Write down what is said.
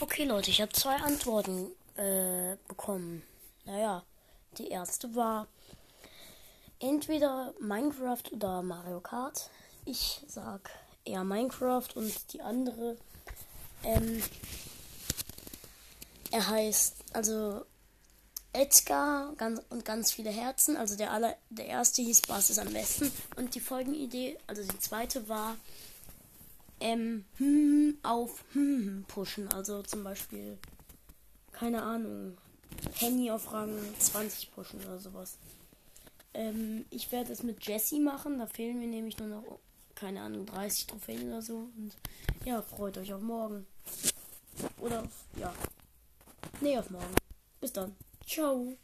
Okay, Leute, ich habe zwei Antworten äh, bekommen. Naja, die erste war entweder Minecraft oder Mario Kart. Ich sag eher Minecraft und die andere, ähm, er heißt, also Edgar ganz, und ganz viele Herzen. Also der aller, der erste hieß Bass ist am besten. Und die Folgenidee, also die zweite war ähm, hm, auf hm, pushen. Also zum Beispiel, keine Ahnung, Penny auf Rang 20 pushen oder sowas. Ähm, ich werde es mit Jesse machen. Da fehlen mir nämlich nur noch, keine Ahnung, 30 Trophäen oder so. Und ja, freut euch auf morgen. Oder, ja. Nee, auf morgen. Bis dann. Ciao.